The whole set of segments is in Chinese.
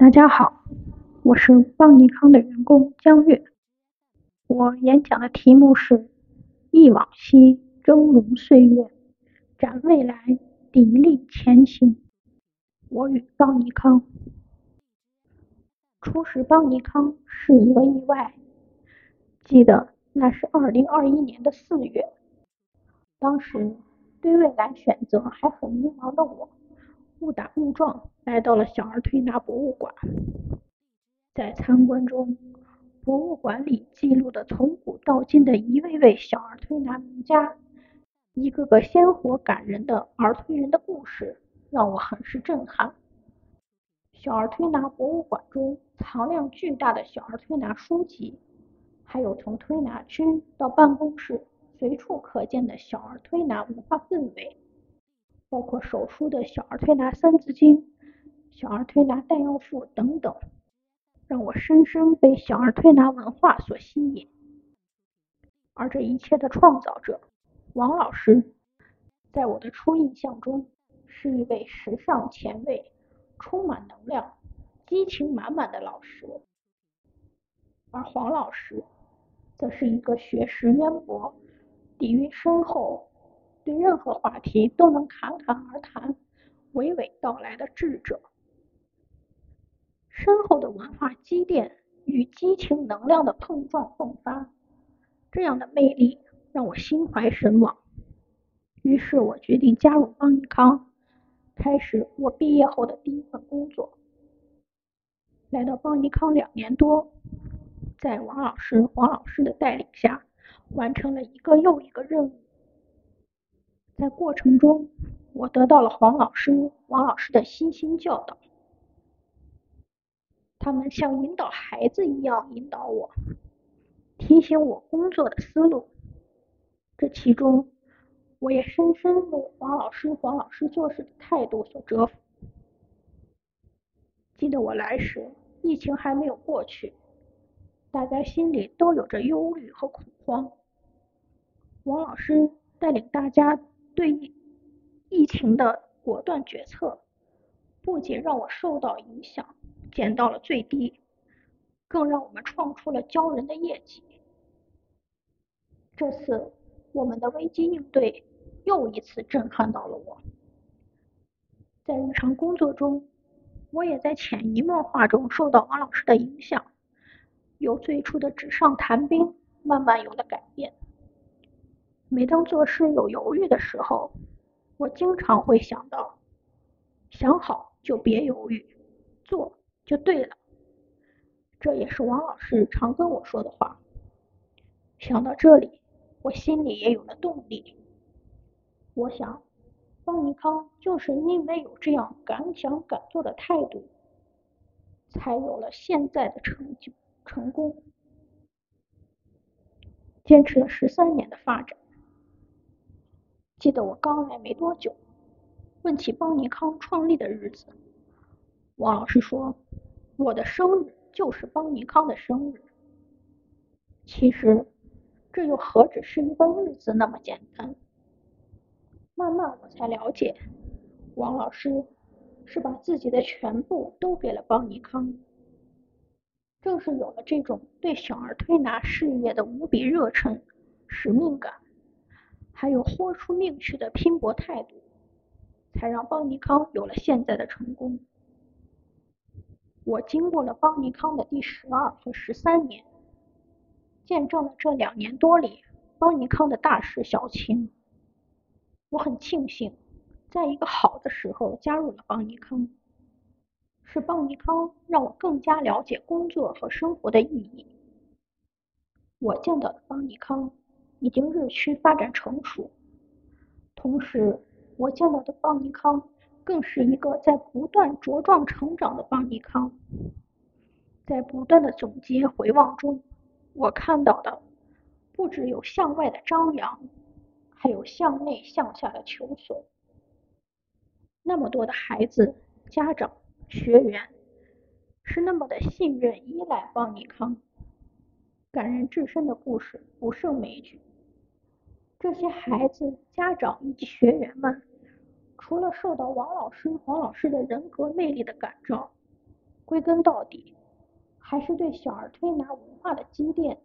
大家好，我是邦尼康的员工江月。我演讲的题目是“忆往昔，峥嵘岁月，展未来，砥砺前行”。我与邦尼康初识邦尼康是一个意外，记得那是二零二一年的四月，当时对未来选择还很迷茫的我。误打误撞来到了小儿推拿博物馆，在参观中，博物馆里记录的从古到今的一位位小儿推拿名家，一个个鲜活感人的儿推人的故事，让我很是震撼。小儿推拿博物馆中藏量巨大的小儿推拿书籍，还有从推拿区到办公室随处可见的小儿推拿文化氛围。包括手书的小儿推拿三字经、小儿推拿带药赋等等，让我深深被小儿推拿文化所吸引。而这一切的创造者王老师，在我的初印象中是一位时尚前卫、充满能量、激情满满的老师，而黄老师则是一个学识渊博、底蕴深厚。对任何话题都能侃侃而谈、娓娓道来的智者，深厚的文化积淀与激情能量的碰撞迸发，这样的魅力让我心怀神往。于是我决定加入邦尼康，开始我毕业后的第一份工作。来到邦尼康两年多，在王老师、黄老师的带领下，完成了一个又一个任务。在过程中，我得到了黄老师、王老师的悉心教导，他们像引导孩子一样引导我，提醒我工作的思路。这其中，我也深深为黄老师、黄老师做事的态度所折服。记得我来时，疫情还没有过去，大家心里都有着忧虑和恐慌。王老师带领大家。对疫情的果断决策，不仅让我受到影响减到了最低，更让我们创出了骄人的业绩。这次我们的危机应对又一次震撼到了我。在日常工作中，我也在潜移默化中受到王老师的影响，由最初的纸上谈兵，慢慢有了改变。每当做事有犹豫的时候，我经常会想到：想好就别犹豫，做就对了。这也是王老师常跟我说的话。想到这里，我心里也有了动力。我想，方尼康就是因为有这样敢想敢做的态度，才有了现在的成就成功。坚持了十三年的发展。记得我刚来没多久，问起邦尼康创立的日子，王老师说：“我的生日就是邦尼康的生日。”其实，这又何止是一个日子那么简单？慢慢我才了解，王老师是把自己的全部都给了邦尼康。正是有了这种对小儿推拿事业的无比热忱、使命感。还有豁出命去的拼搏态度，才让邦尼康有了现在的成功。我经过了邦尼康的第十二和十三年，见证了这两年多里邦尼康的大事小情。我很庆幸，在一个好的时候加入了邦尼康，是邦尼康让我更加了解工作和生活的意义。我见到的邦尼康。已经日趋发展成熟，同时我见到的邦尼康更是一个在不断茁壮成长的邦尼康。在不断的总结回望中，我看到的不只有向外的张扬，还有向内向下的求索。那么多的孩子、家长、学员是那么的信任、依赖邦尼康，感人至深的故事不胜枚举。这些孩子、家长以及学员们，除了受到王老师、黄老师的人格魅力的感召，归根到底，还是对小儿推拿文化的积淀，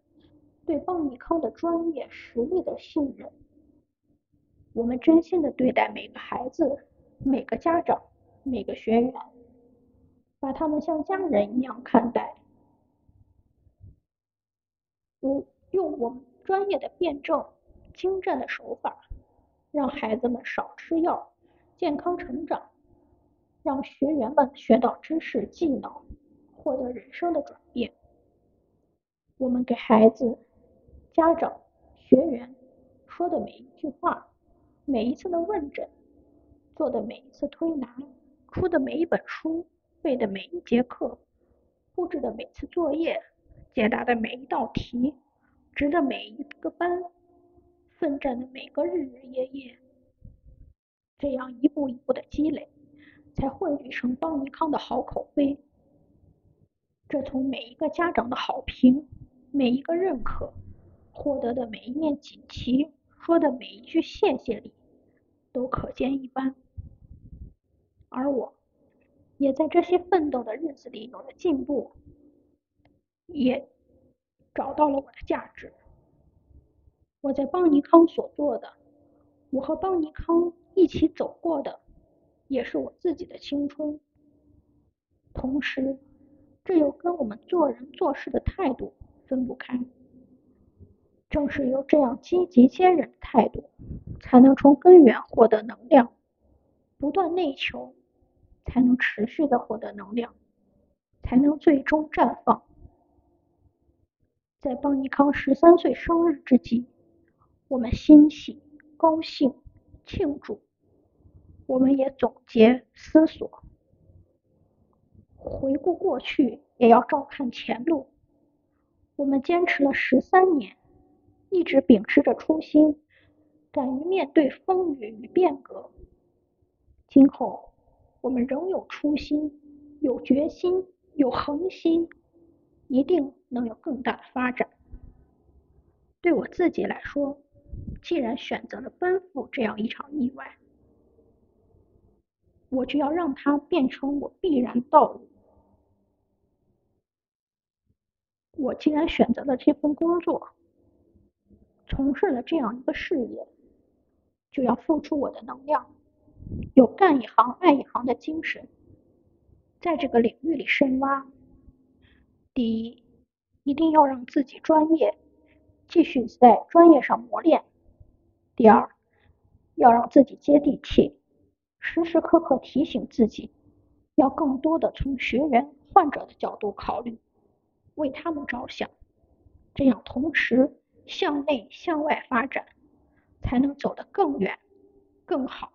对邦尼康的专业实力的信任。我们真心的对待每个孩子、每个家长、每个学员，把他们像家人一样看待。我用我们专业的辩证、精湛的手法，让孩子们少吃药，健康成长，让学员们学到知识技能，获得人生的转变。我们给孩子、家长、学员说的每一句话。每一次的问诊，做的每一次推拿，出的每一本书，背的每一节课，布置的每次作业，解答的每一道题，值的每一个班，奋战的每个日日夜夜，这样一步一步的积累，才汇聚成邦尼康的好口碑。这从每一个家长的好评，每一个认可，获得的每一面锦旗。说的每一句谢谢里，都可见一斑。而我，也在这些奋斗的日子里有了进步，也找到了我的价值。我在邦尼康所做的，我和邦尼康一起走过的，也是我自己的青春。同时，这又跟我们做人做事的态度分不开。正是有这样积极坚韧的态度，才能从根源获得能量，不断内求，才能持续的获得能量，才能最终绽放。在邦尼康十三岁生日之际，我们欣喜、高兴、庆祝，我们也总结思索，回顾过去，也要照看前路。我们坚持了十三年。一直秉持着初心，敢于面对风雨与变革。今后我们仍有初心、有决心、有恒心，一定能有更大的发展。对我自己来说，既然选择了奔赴这样一场意外，我就要让它变成我必然道路。我既然选择了这份工作。从事了这样一个事业，就要付出我的能量，有干一行爱一行的精神，在这个领域里深挖。第一，一定要让自己专业，继续在专业上磨练；第二，要让自己接地气，时时刻刻提醒自己，要更多的从学员、患者的角度考虑，为他们着想，这样同时。向内向外发展，才能走得更远、更好。